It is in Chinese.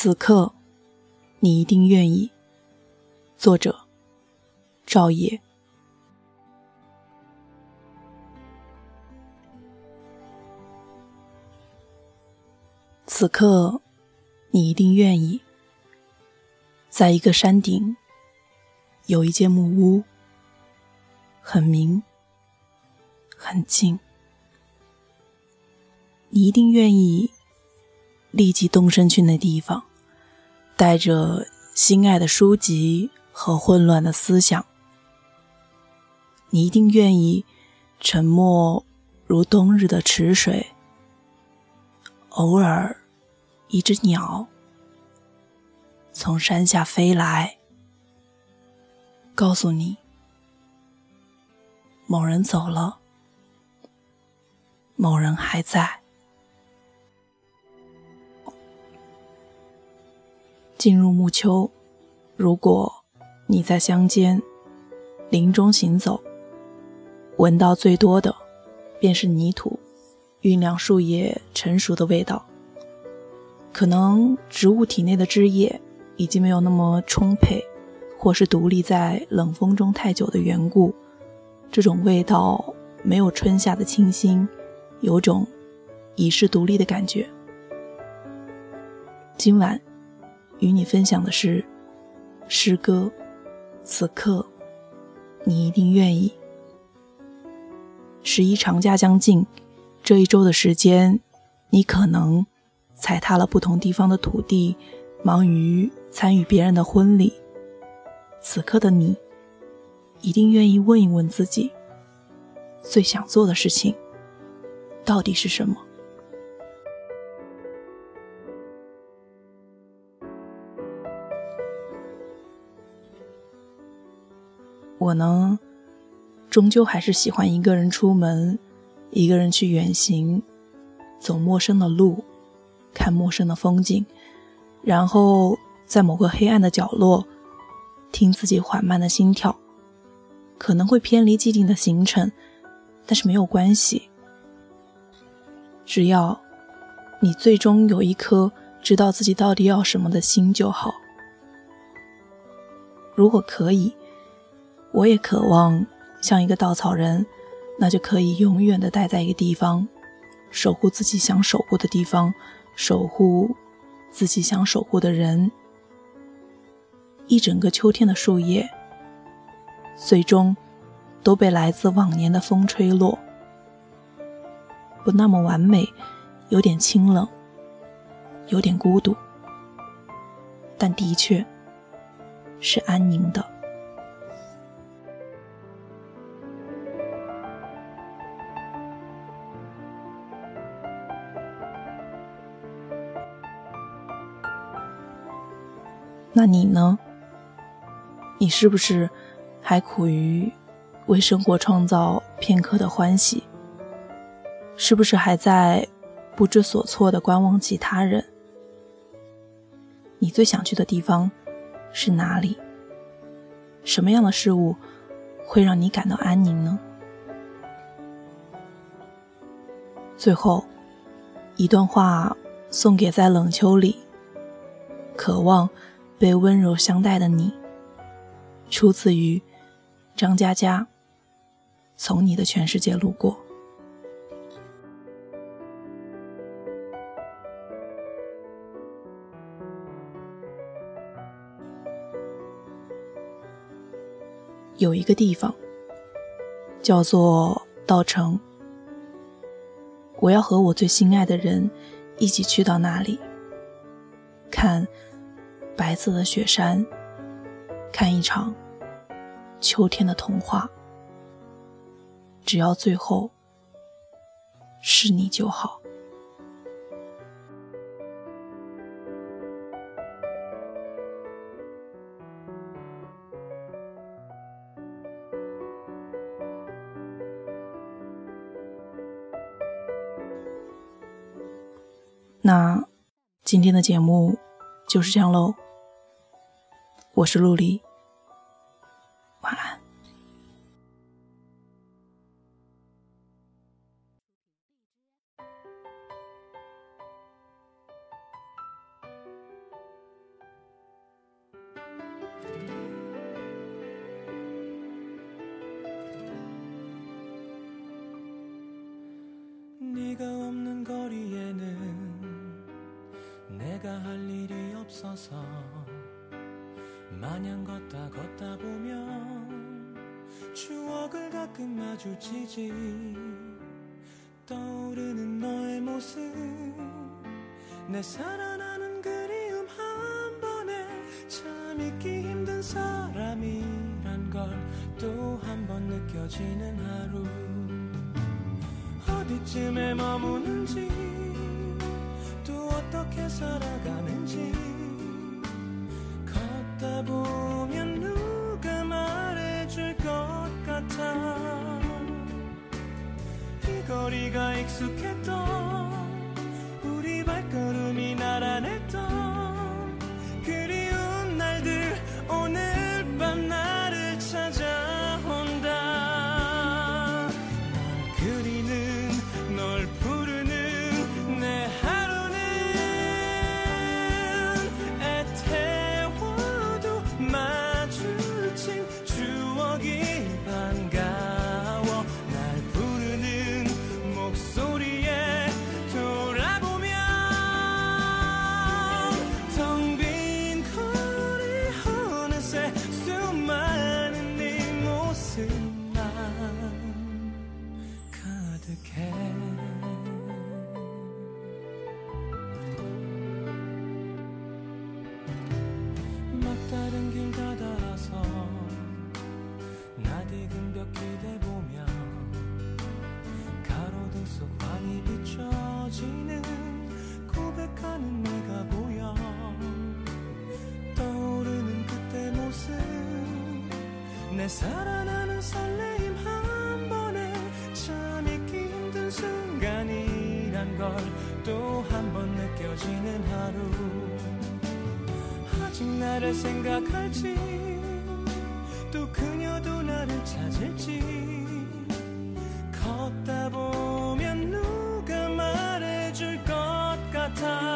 此刻，你一定愿意。作者：赵野。此刻，你一定愿意。在一个山顶，有一间木屋，很明，很静。你一定愿意立即动身去那地方，带着心爱的书籍和混乱的思想。你一定愿意沉默如冬日的池水，偶尔一只鸟。从山下飞来，告诉你，某人走了，某人还在。进入暮秋，如果你在乡间林中行走，闻到最多的便是泥土酝酿树叶成熟的味道。可能植物体内的枝叶。已经没有那么充沛，或是独立在冷风中太久的缘故，这种味道没有春夏的清新，有种遗世独立的感觉。今晚与你分享的是诗歌，此刻你一定愿意。十一长假将近，这一周的时间，你可能踩踏了不同地方的土地，忙于。参与别人的婚礼，此刻的你，一定愿意问一问自己，最想做的事情到底是什么？我呢，终究还是喜欢一个人出门，一个人去远行，走陌生的路，看陌生的风景，然后。在某个黑暗的角落，听自己缓慢的心跳，可能会偏离既定的行程，但是没有关系。只要你最终有一颗知道自己到底要什么的心就好。如果可以，我也渴望像一个稻草人，那就可以永远的待在一个地方，守护自己想守护的地方，守护自己想守护的人。一整个秋天的树叶，最终都被来自往年的风吹落，不那么完美，有点清冷，有点孤独，但的确是安宁的。那你呢？你是不是还苦于为生活创造片刻的欢喜？是不是还在不知所措的观望其他人？你最想去的地方是哪里？什么样的事物会让你感到安宁呢？最后一段话送给在冷秋里渴望被温柔相待的你。出自于张嘉佳。从你的全世界路过，有一个地方叫做稻城，我要和我最心爱的人一起去到那里，看白色的雪山。看一场秋天的童话，只要最后是你就好。那今天的节目就是这样喽。我是陆离， 마냥 걷다 걷다 보면 추억을 가끔 마주치지. 떠오르는 너의 모습 내 살아나는 그리움 한 번에 참 잊기 힘든 사람이란 걸 또 한 번 느껴지는 하루. 어디쯤에 머무는지 또 어떻게 살아가는지 걷다 보면 누가 말해줄 것 같아. 이 거리가 익숙했던 비춰지는 고백하는 내가 보여. 떠오르는 그때 모습 내 살아나는 설레임 한 번에 참 잊기 힘든 순간이란 걸 또 한 번 느껴지는 하루. 아직 나를 생각할지 또 그녀도 나를 찾을지 time.